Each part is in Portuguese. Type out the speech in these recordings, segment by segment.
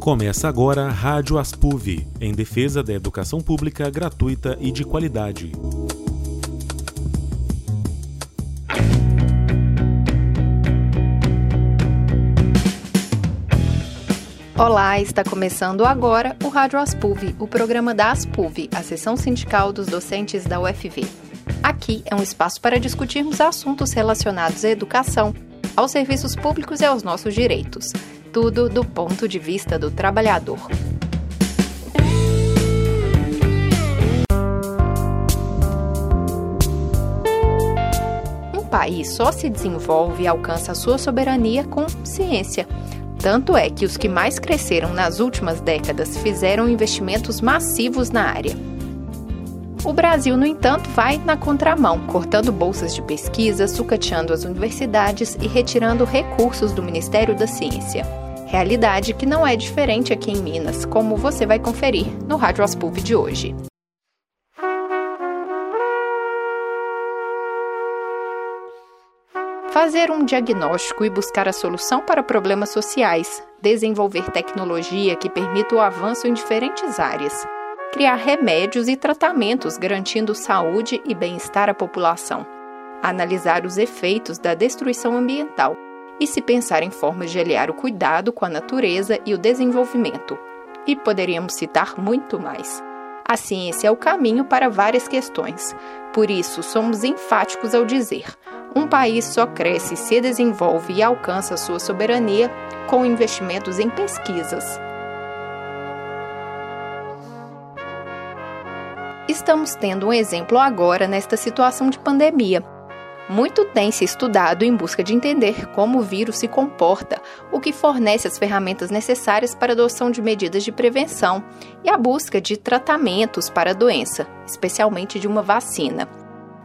Começa agora Rádio Aspuv, em defesa da educação pública gratuita e de qualidade. Olá, está começando agora o Rádio Aspuv, o programa da Aspuv, a seção sindical dos docentes da UFV. Aqui é um espaço para discutirmos assuntos relacionados à educação, aos serviços públicos e aos nossos direitos. Tudo do ponto de vista do trabalhador. Um país só se desenvolve e alcança sua soberania com ciência. Tanto é que os que mais cresceram nas últimas décadas fizeram investimentos massivos na área. O Brasil, no entanto, vai na contramão, cortando bolsas de pesquisa, sucateando as universidades e retirando recursos do Ministério da Ciência. Realidade que não é diferente aqui em Minas, como você vai conferir no Rádio Aspuv de hoje. Fazer um diagnóstico e buscar a solução para problemas sociais, desenvolver tecnologia que permita o avanço em diferentes áreas, criar remédios e tratamentos garantindo saúde e bem-estar à população, analisar os efeitos da destruição ambiental e se pensar em formas de aliar o cuidado com a natureza e o desenvolvimento. E poderíamos citar muito mais. A ciência é o caminho para várias questões. Por isso, somos enfáticos ao dizer: um país só cresce, se desenvolve e alcança sua soberania com investimentos em pesquisas. Estamos tendo um exemplo agora nesta situação de pandemia. Muito tem se estudado em busca de entender como o vírus se comporta, o que fornece as ferramentas necessárias para a adoção de medidas de prevenção e a busca de tratamentos para a doença, especialmente de uma vacina.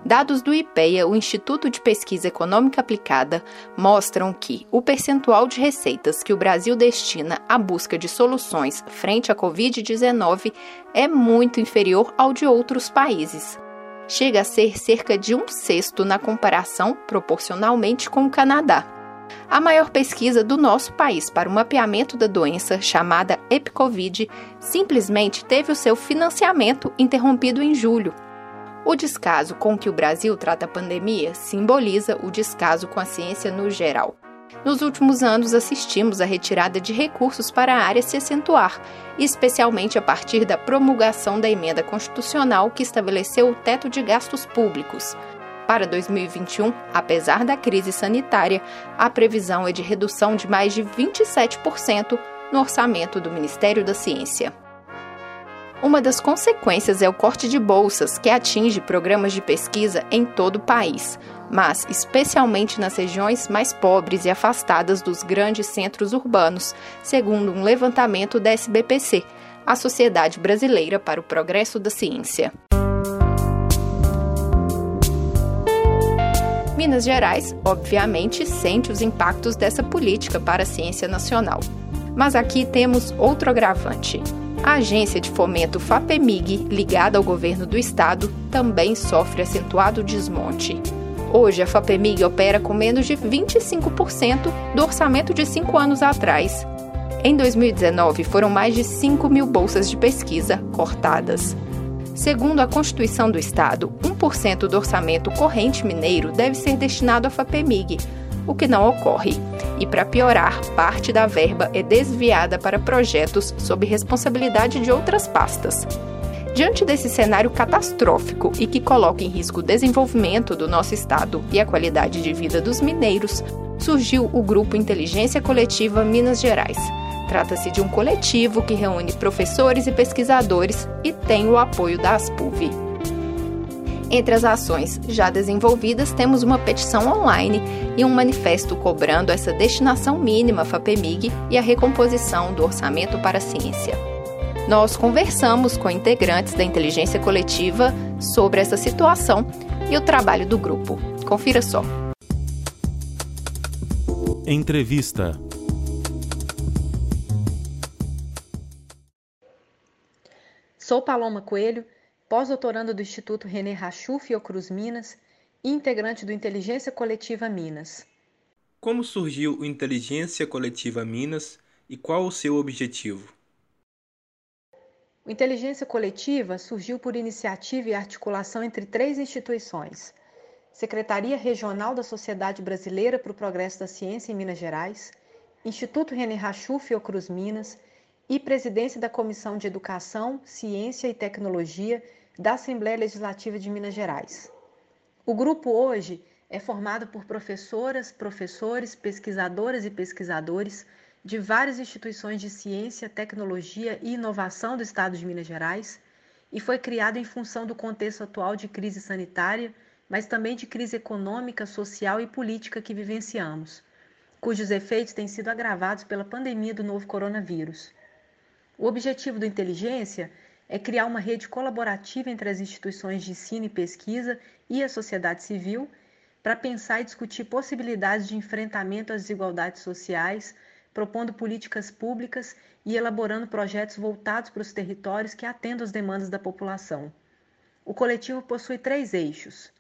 Dados do IPEA, o Instituto de Pesquisa Econômica Aplicada, mostram que o percentual de receitas que o Brasil destina à busca de soluções frente à Covid-19 é muito inferior ao de outros países. Chega a ser cerca de um sexto na comparação proporcionalmente com o Canadá. A maior pesquisa do nosso país para o mapeamento da doença, chamada EpiCovid, simplesmente teve o seu financiamento interrompido em julho, o descaso com que o Brasil trata a pandemia simboliza o descaso com a ciência no geral. Nos últimos anos, assistimos à retirada de recursos para a área se acentuar, especialmente a partir da promulgação da emenda constitucional que estabeleceu o teto de gastos públicos. Para 2021, apesar da crise sanitária, a previsão é de redução de mais de 27% no orçamento do Ministério da Ciência. Uma das consequências é o corte de bolsas, que atinge programas de pesquisa em todo o país, mas especialmente nas regiões mais pobres e afastadas dos grandes centros urbanos, segundo um levantamento da SBPC, a Sociedade Brasileira para o Progresso da Ciência. Minas Gerais, obviamente, sente os impactos dessa política para a ciência nacional. Mas aqui temos outro agravante. A agência de fomento FAPEMIG, ligada ao governo do estado, também sofre acentuado desmonte. Hoje, a FAPEMIG opera com menos de 25% do orçamento de cinco anos atrás. Em 2019, foram mais de 5 mil bolsas de pesquisa cortadas. Segundo a Constituição do Estado, 1% do orçamento corrente mineiro deve ser destinado à FAPEMIG, o que não ocorre. E para piorar, parte da verba é desviada para projetos sob responsabilidade de outras pastas. Diante desse cenário catastrófico e que coloca em risco o desenvolvimento do nosso estado e a qualidade de vida dos mineiros, surgiu o grupo Inteligência Coletiva Minas Gerais. Trata-se de um coletivo que reúne professores e pesquisadores e tem o apoio da Aspuv. Entre as ações já desenvolvidas, temos uma petição online e um manifesto cobrando essa destinação mínima FAPEMIG e a recomposição do orçamento para a ciência. Nós conversamos com integrantes da inteligência coletiva sobre essa situação e o trabalho do grupo. Confira só. Entrevista Sou Paloma Coelho pós-doutoranda do Instituto René Rachou Fiocruz Minas e integrante do Inteligência Coletiva Minas. Como surgiu o Inteligência Coletiva Minas e qual o seu objetivo? O Inteligência Coletiva surgiu por iniciativa e articulação entre três instituições: Secretaria Regional da Sociedade Brasileira para o Progresso da Ciência em Minas Gerais, Instituto René Rachuf Fiocruz Minas e Presidência da Comissão de Educação, Ciência e Tecnologia da Assembleia Legislativa de Minas Gerais. O grupo hoje é formado por professoras, professores, pesquisadoras e pesquisadores de várias instituições de ciência, tecnologia e inovação do Estado de Minas Gerais e foi criado em função do contexto atual de crise sanitária, mas também de crise econômica, social e política que vivenciamos, cujos efeitos têm sido agravados pela pandemia do novo coronavírus. O objetivo do Inteligência é criar uma rede colaborativa entre as instituições de ensino e pesquisa e a sociedade civil para pensar e discutir possibilidades de enfrentamento às desigualdades sociais, propondo políticas públicas e elaborando projetos voltados para os territórios que atendam às demandas da população. O coletivo possui três eixos: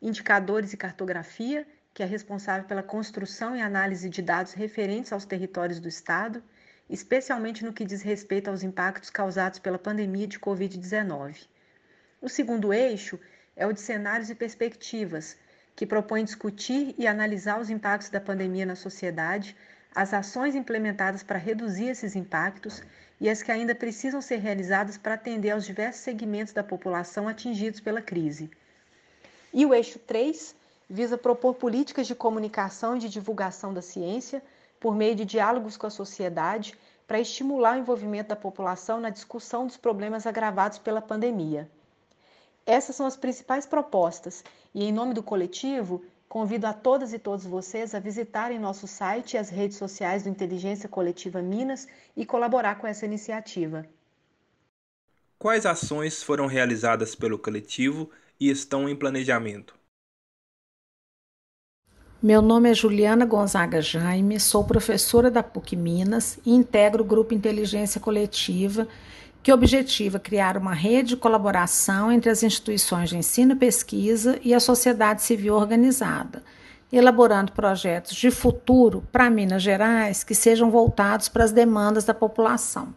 indicadores e cartografia, que é responsável pela construção e análise de dados referentes aos territórios do Estado, especialmente no que diz respeito aos impactos causados pela pandemia de Covid-19. O segundo eixo é o de cenários e perspectivas, que propõe discutir e analisar os impactos da pandemia na sociedade as ações implementadas para reduzir esses impactos e as que ainda precisam ser realizadas para atender aos diversos segmentos da população atingidos pela crise. E o eixo 3 visa propor políticas de comunicação e de divulgação da ciência por meio de diálogos com a sociedade para estimular o envolvimento da população na discussão dos problemas agravados pela pandemia. Essas são as principais propostas e, em nome do coletivo, Convido a todas e todos vocês a visitarem nosso site e as redes sociais do Inteligência Coletiva Minas e colaborar com essa iniciativa. Quais ações foram realizadas pelo coletivo e estão em planejamento? Meu nome é Juliana Gonzaga Jaime, sou professora da PUC Minas e integro o Grupo Inteligência Coletiva que objetiva criar uma rede de colaboração entre as instituições de ensino e pesquisa e a sociedade civil organizada, elaborando projetos de futuro para Minas Gerais que sejam voltados para as demandas da população.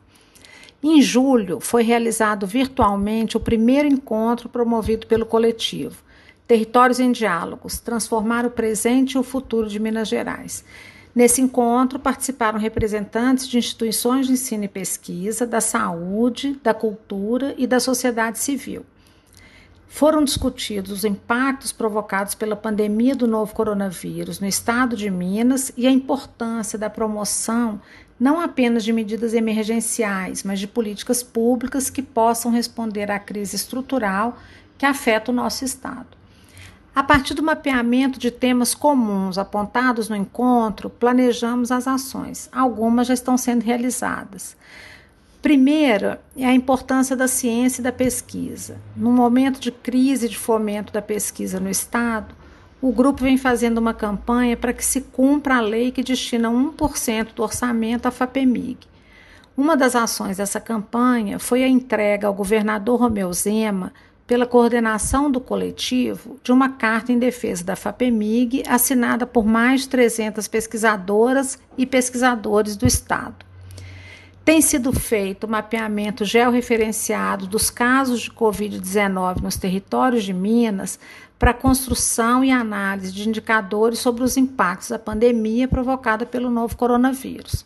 Em julho, foi realizado virtualmente o primeiro encontro promovido pelo coletivo Territórios em Diálogos Transformar o Presente e o Futuro de Minas Gerais Nesse encontro participaram representantes de instituições de ensino e pesquisa, da saúde, da cultura e da sociedade civil. Foram discutidos os impactos provocados pela pandemia do novo coronavírus no estado de Minas e a importância da promoção não apenas de medidas emergenciais, mas de políticas públicas que possam responder à crise estrutural que afeta o nosso estado. A partir do mapeamento de temas comuns apontados no encontro, planejamos as ações. Algumas já estão sendo realizadas. Primeira é a importância da ciência e da pesquisa. No momento de crise de fomento da pesquisa no Estado, o grupo vem fazendo uma campanha para que se cumpra a lei que destina 1% do orçamento à FAPEMIG. Uma das ações dessa campanha foi a entrega ao governador Romeu Zema pela coordenação do coletivo de uma carta em defesa da FAPEMIG, assinada por mais de 300 pesquisadoras e pesquisadores do Estado. Tem sido feito o mapeamento georreferenciado dos casos de Covid-19 nos territórios de Minas para construção e análise de indicadores sobre os impactos da pandemia provocada pelo novo coronavírus.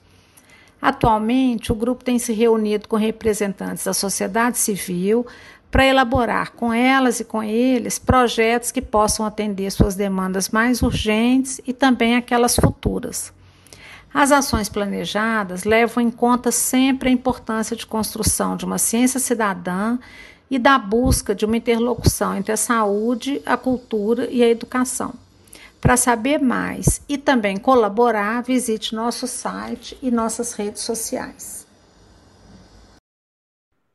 Atualmente, o grupo tem se reunido com representantes da sociedade civil, para elaborar com elas e com eles projetos que possam atender suas demandas mais urgentes e também aquelas futuras. As ações planejadas levam em conta sempre a importância de construção de uma ciência cidadã e da busca de uma interlocução entre a saúde, a cultura e a educação. Para saber mais e também colaborar, visite nosso site e nossas redes sociais.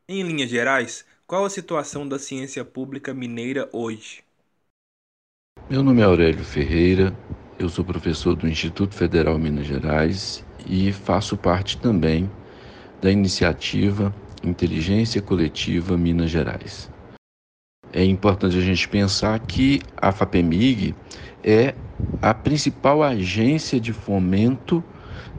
Em linhas gerais, qual a situação da ciência pública mineira hoje? Meu nome é Aurélio Ferreira, eu sou professor do Instituto Federal Minas Gerais e faço parte também da iniciativa Inteligência Coletiva Minas Gerais. É importante a gente pensar que a FAPEMIG é a principal agência de fomento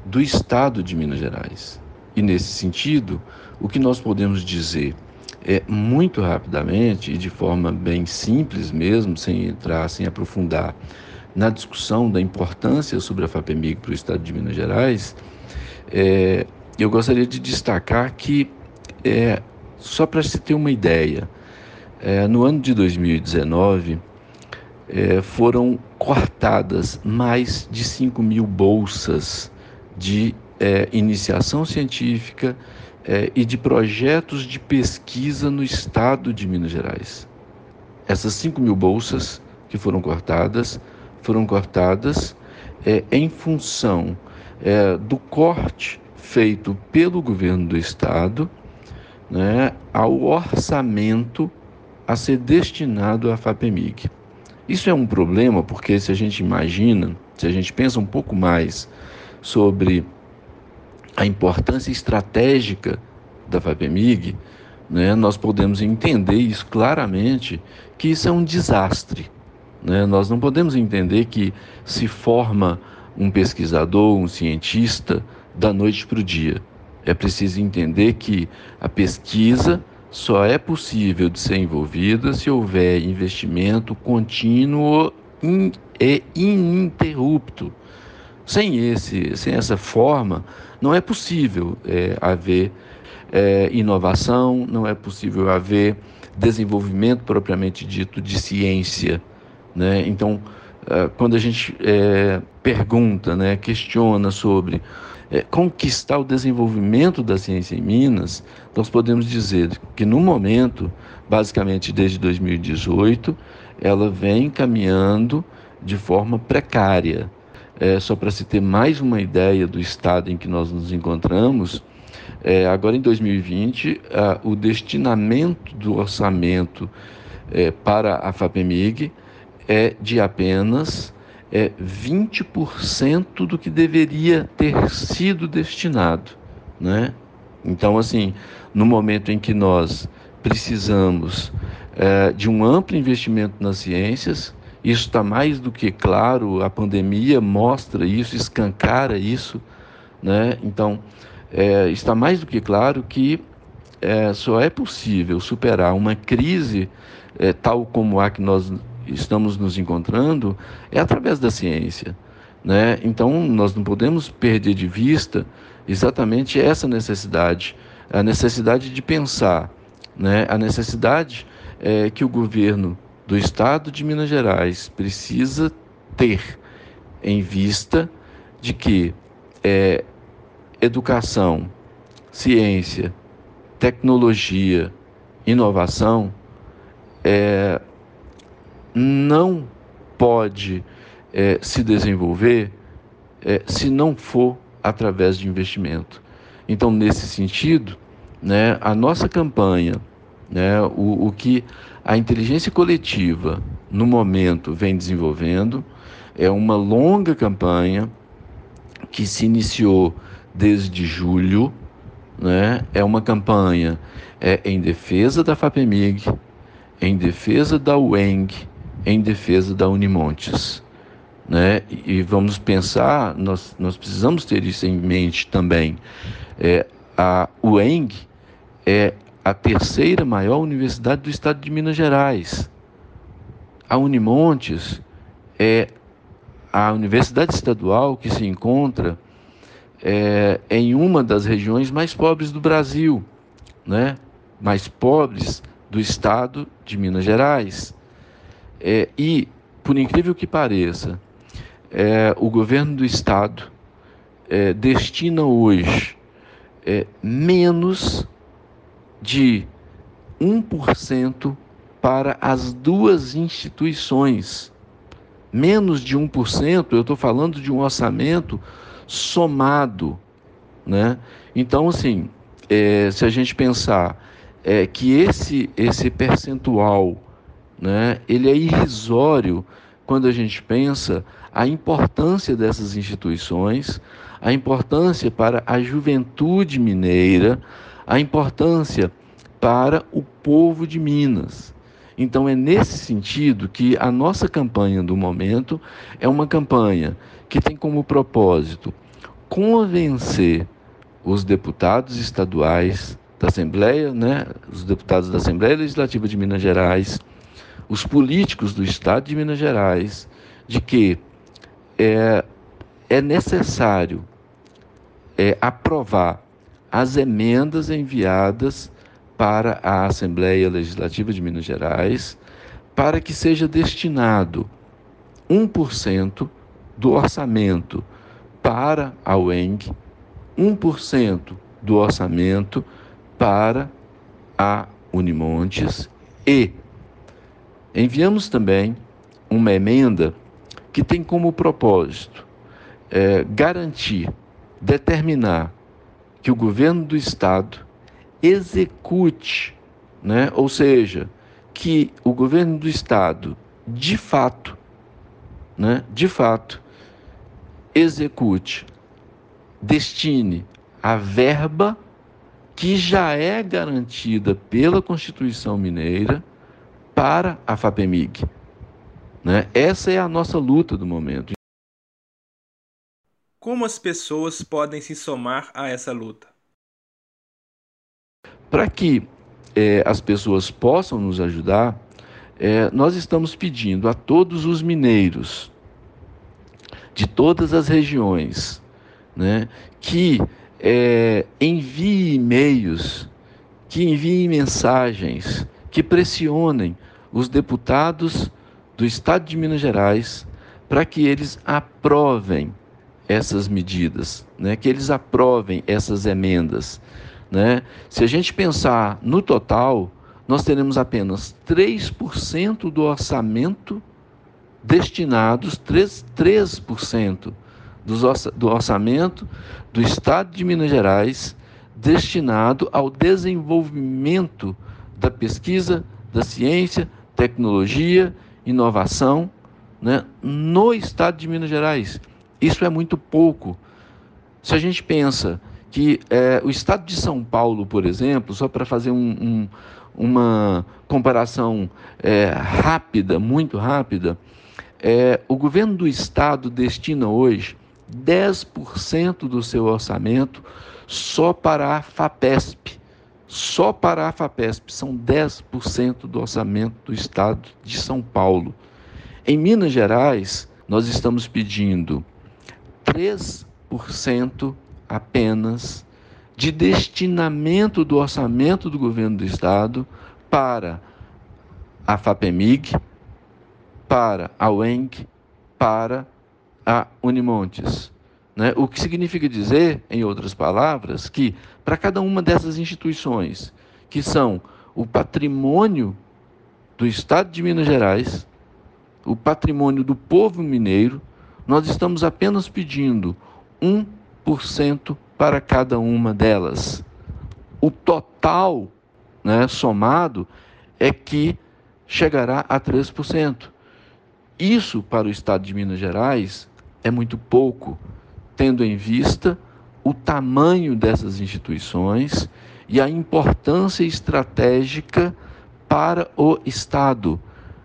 do Estado de Minas Gerais. E nesse sentido, o que nós podemos dizer é muito rapidamente e de forma bem simples mesmo, sem entrar, sem aprofundar na discussão da importância sobre a FAPEMIG para o Estado de Minas Gerais, é, eu gostaria de destacar que, é, só para se ter uma ideia, é, no ano de 2019 é, foram cortadas mais de 5 mil bolsas de é, iniciação científica é, e de projetos de pesquisa no estado de Minas Gerais. Essas 5 mil bolsas que foram cortadas foram cortadas é, em função é, do corte feito pelo governo do estado né, ao orçamento a ser destinado à FAPEMIG. Isso é um problema porque se a gente imagina, se a gente pensa um pouco mais sobre a importância estratégica da FAPEMIG, né, nós podemos entender isso claramente, que isso é um desastre. Né? Nós não podemos entender que se forma um pesquisador, um cientista, da noite para o dia. É preciso entender que a pesquisa só é possível de ser envolvida se houver investimento contínuo e ininterrupto. Sem, esse, sem essa forma, não é possível é, haver é, inovação, não é possível haver desenvolvimento propriamente dito de ciência. Né? Então, é, quando a gente é, pergunta, né, questiona sobre é, conquistar o desenvolvimento da ciência em Minas, nós podemos dizer que no momento, basicamente desde 2018, ela vem caminhando de forma precária. É, só para se ter mais uma ideia do estado em que nós nos encontramos, é, agora em 2020, a, o destinamento do orçamento é, para a FAPEMIG é de apenas é, 20% do que deveria ter sido destinado. Né? Então, assim, no momento em que nós precisamos é, de um amplo investimento nas ciências, isso está mais do que claro, a pandemia mostra isso, escancara isso, né? Então, é, está mais do que claro que é, só é possível superar uma crise é, tal como a que nós estamos nos encontrando é através da ciência. Né? Então, nós não podemos perder de vista exatamente essa necessidade, a necessidade de pensar, né? a necessidade é, que o governo do Estado de Minas Gerais precisa ter em vista de que é, educação, ciência, tecnologia, inovação é, não pode é, se desenvolver é, se não for através de investimento. Então, nesse sentido, né, a nossa campanha, né, o, o que a inteligência coletiva, no momento, vem desenvolvendo é uma longa campanha que se iniciou desde julho, né? é uma campanha é, em defesa da FAPEMIG, em defesa da UENG, em defesa da Unimontes. Né? E vamos pensar, nós, nós precisamos ter isso em mente também. É, a UENG é a terceira maior universidade do estado de Minas Gerais. A Unimontes é a universidade estadual que se encontra é, em uma das regiões mais pobres do Brasil, né? mais pobres do estado de Minas Gerais. É, e, por incrível que pareça, é, o governo do estado é, destina hoje é, menos de 1% para as duas instituições. Menos de 1%, eu estou falando de um orçamento somado. Né? Então, assim, é, se a gente pensar é, que esse, esse percentual né, ele é irrisório quando a gente pensa a importância dessas instituições, a importância para a juventude mineira, a importância para o povo de Minas. Então é nesse sentido que a nossa campanha do momento é uma campanha que tem como propósito convencer os deputados estaduais da Assembleia, né, os deputados da Assembleia Legislativa de Minas Gerais, os políticos do Estado de Minas Gerais, de que é, é necessário é, aprovar as emendas enviadas para a Assembleia Legislativa de Minas Gerais, para que seja destinado 1% do orçamento para a UENG, 1% do orçamento para a Unimontes e enviamos também uma emenda que tem como propósito é, garantir, determinar que o governo do Estado execute, né? ou seja, que o governo do Estado, de fato, né? de fato, execute, destine a verba que já é garantida pela Constituição Mineira para a FAPEMIG. Né? Essa é a nossa luta do momento. Como as pessoas podem se somar a essa luta? Para que é, as pessoas possam nos ajudar, é, nós estamos pedindo a todos os mineiros de todas as regiões né, que é, enviem e-mails, que enviem mensagens, que pressionem os deputados do Estado de Minas Gerais para que eles aprovem essas medidas, né? que eles aprovem essas emendas. Né? Se a gente pensar no total, nós teremos apenas 3% do orçamento destinados, 3%, 3% do orçamento do Estado de Minas Gerais destinado ao desenvolvimento da pesquisa, da ciência, tecnologia, inovação né, no Estado de Minas Gerais. Isso é muito pouco. Se a gente pensa que é, o estado de São Paulo, por exemplo, só para fazer um, um, uma comparação é, rápida, muito rápida, é, o governo do estado destina hoje 10% do seu orçamento só para a FAPESP. Só para a FAPESP são 10% do orçamento do estado de São Paulo. Em Minas Gerais, nós estamos pedindo 3% apenas de destinamento do orçamento do governo do estado para a FAPEMIG, para a UENG, para a Unimontes. Né? O que significa dizer, em outras palavras, que para cada uma dessas instituições, que são o patrimônio do Estado de Minas Gerais, o patrimônio do povo mineiro, nós estamos apenas pedindo 1% para cada uma delas. O total né, somado é que chegará a 3%. Isso para o Estado de Minas Gerais é muito pouco, tendo em vista o tamanho dessas instituições e a importância estratégica para o Estado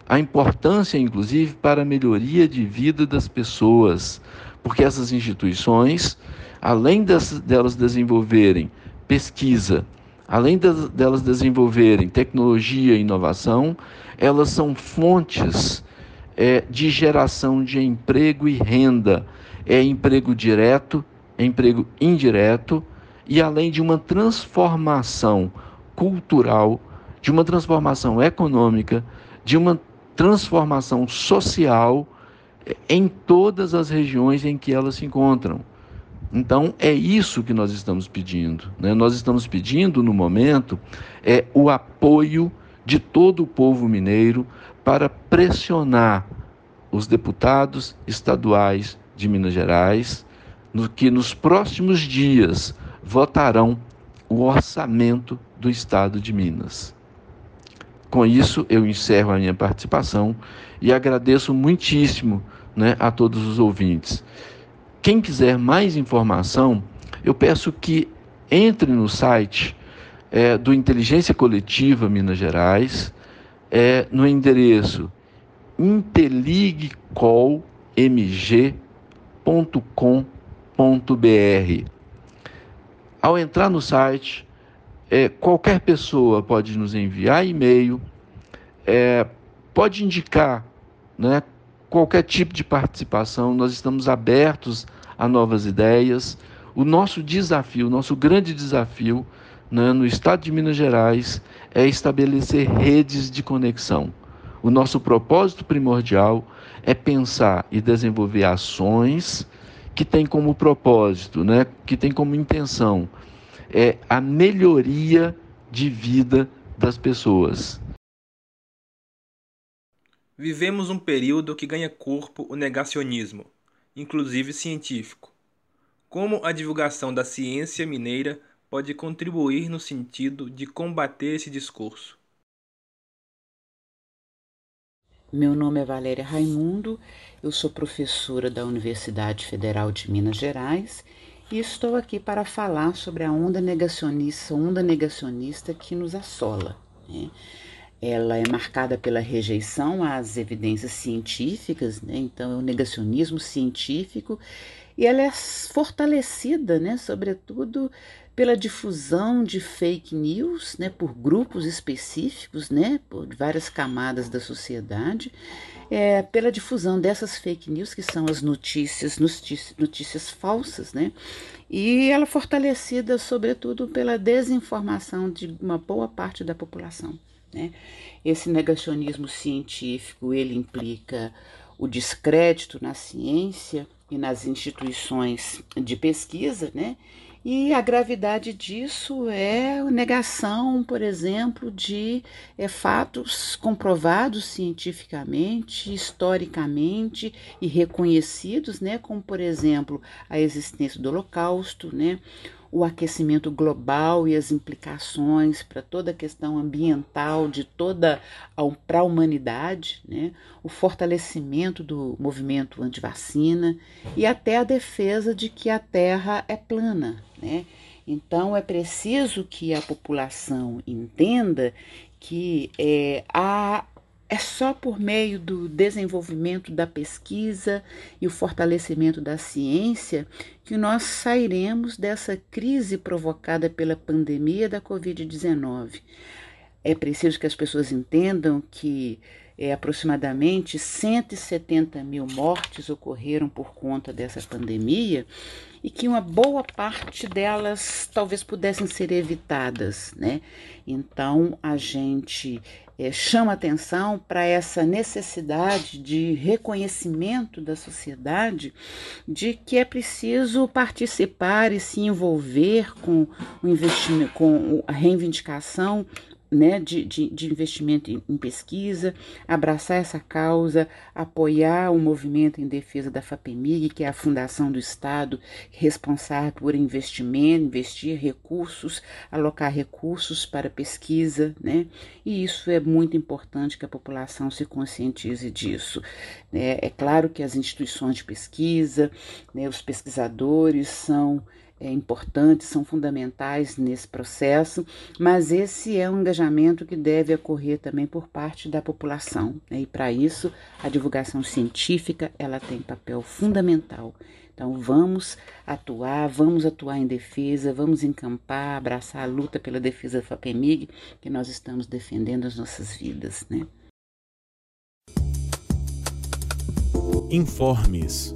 a importância, inclusive, para a melhoria de vida das pessoas, porque essas instituições, além das, delas desenvolverem pesquisa, além das, delas desenvolverem tecnologia e inovação, elas são fontes é, de geração de emprego e renda, é emprego direto, é emprego indireto, e além de uma transformação cultural, de uma transformação econômica, de uma transformação social em todas as regiões em que elas se encontram. Então, é isso que nós estamos pedindo. Né? Nós estamos pedindo, no momento, é o apoio de todo o povo mineiro para pressionar os deputados estaduais de Minas Gerais, no que nos próximos dias votarão o orçamento do Estado de Minas. Com isso, eu encerro a minha participação e agradeço muitíssimo né, a todos os ouvintes. Quem quiser mais informação, eu peço que entre no site é, do Inteligência Coletiva Minas Gerais, é, no endereço inteligcolmg.com.br. Ao entrar no site, é, qualquer pessoa pode nos enviar e-mail, é, pode indicar né, qualquer tipo de participação, nós estamos abertos a novas ideias. O nosso desafio, o nosso grande desafio né, no estado de Minas Gerais é estabelecer redes de conexão. O nosso propósito primordial é pensar e desenvolver ações que têm como propósito, né, que têm como intenção é a melhoria de vida das pessoas. Vivemos um período que ganha corpo o negacionismo, inclusive científico. Como a divulgação da ciência mineira pode contribuir no sentido de combater esse discurso? Meu nome é Valéria Raimundo, eu sou professora da Universidade Federal de Minas Gerais e estou aqui para falar sobre a onda negacionista, onda negacionista que nos assola. Né? Ela é marcada pela rejeição às evidências científicas, né? então é o negacionismo científico, e ela é fortalecida, né, sobretudo pela difusão de fake news, né, por grupos específicos, né, por várias camadas da sociedade, é, pela difusão dessas fake news, que são as notícias, notícias, notícias falsas, né, e ela fortalecida, sobretudo, pela desinformação de uma boa parte da população. Né. Esse negacionismo científico, ele implica o descrédito na ciência e nas instituições de pesquisa, né, e a gravidade disso é negação, por exemplo, de é, fatos comprovados cientificamente, historicamente e reconhecidos, né, como, por exemplo, a existência do Holocausto, né, o aquecimento global e as implicações para toda a questão ambiental de toda para a humanidade, né? o fortalecimento do movimento antivacina e até a defesa de que a Terra é plana. Né? Então é preciso que a população entenda que é, há é só por meio do desenvolvimento da pesquisa e o fortalecimento da ciência que nós sairemos dessa crise provocada pela pandemia da Covid-19. É preciso que as pessoas entendam que é, aproximadamente 170 mil mortes ocorreram por conta dessa pandemia e que uma boa parte delas talvez pudessem ser evitadas, né? Então a gente é, chama atenção para essa necessidade de reconhecimento da sociedade de que é preciso participar e se envolver com o investimento, com a reivindicação né, de, de, de investimento em, pesquisa, abraçar essa causa, apoiar o movimento em defesa da FAPEMIG, que é a fundação do Estado responsável por investimento, investir recursos, alocar recursos para pesquisa, né? E isso é muito importante que a população se conscientize disso. Né? É claro que as instituições de pesquisa, né, os pesquisadores são é, importantes, são fundamentais nesse processo, mas esse é um engajamento que deve ocorrer também por parte da população. Né? E para isso, a divulgação científica ela tem papel fundamental. Então vamos atuar, vamos atuar em defesa, vamos encampar, abraçar a luta pela defesa da FAPEMIG, que nós estamos defendendo as nossas vidas, né? Informes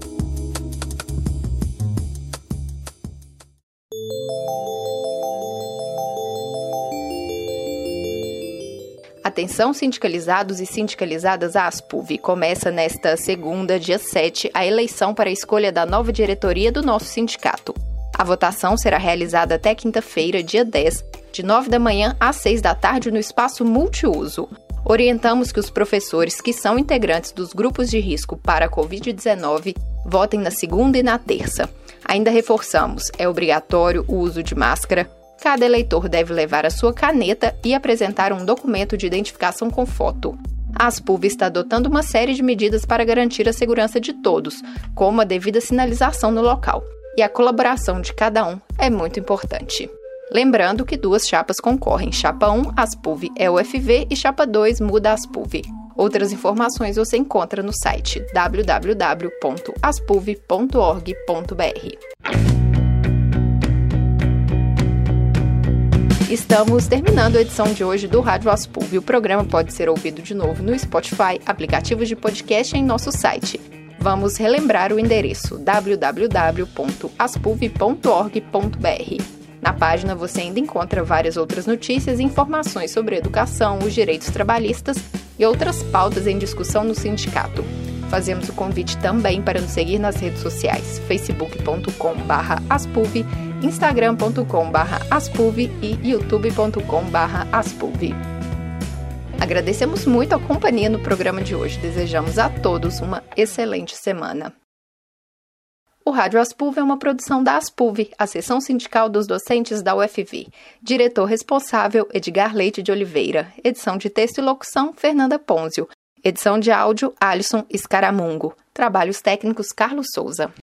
Atenção sindicalizados e sindicalizadas à ASPUV. Começa nesta segunda, dia 7, a eleição para a escolha da nova diretoria do nosso sindicato. A votação será realizada até quinta-feira, dia 10, de 9 da manhã às 6 da tarde no espaço multiuso. Orientamos que os professores que são integrantes dos grupos de risco para a Covid-19 votem na segunda e na terça. Ainda reforçamos: é obrigatório o uso de máscara, cada eleitor deve levar a sua caneta e apresentar um documento de identificação com foto. A Aspub está adotando uma série de medidas para garantir a segurança de todos, como a devida sinalização no local. E a colaboração de cada um é muito importante. Lembrando que duas chapas concorrem. Chapa 1, Aspuv é UFV e chapa 2 muda Aspuv. Outras informações você encontra no site www.aspuv.org.br. Estamos terminando a edição de hoje do Rádio Aspulv. O programa pode ser ouvido de novo no Spotify, aplicativos de podcast e em nosso site. Vamos relembrar o endereço www.aspulv.org.br. Na página você ainda encontra várias outras notícias e informações sobre educação, os direitos trabalhistas e outras pautas em discussão no sindicato. Fazemos o convite também para nos seguir nas redes sociais, facebook.com/aspulv instagram.com.br aspulv e youtube.com.br aspulv. Agradecemos muito a companhia no programa de hoje. Desejamos a todos uma excelente semana. O Rádio Aspulv é uma produção da Aspulv, a seção sindical dos docentes da UFV. Diretor responsável, Edgar Leite de Oliveira. Edição de texto e locução, Fernanda Ponzio. Edição de áudio, Alisson Escaramungo. Trabalhos técnicos, Carlos Souza.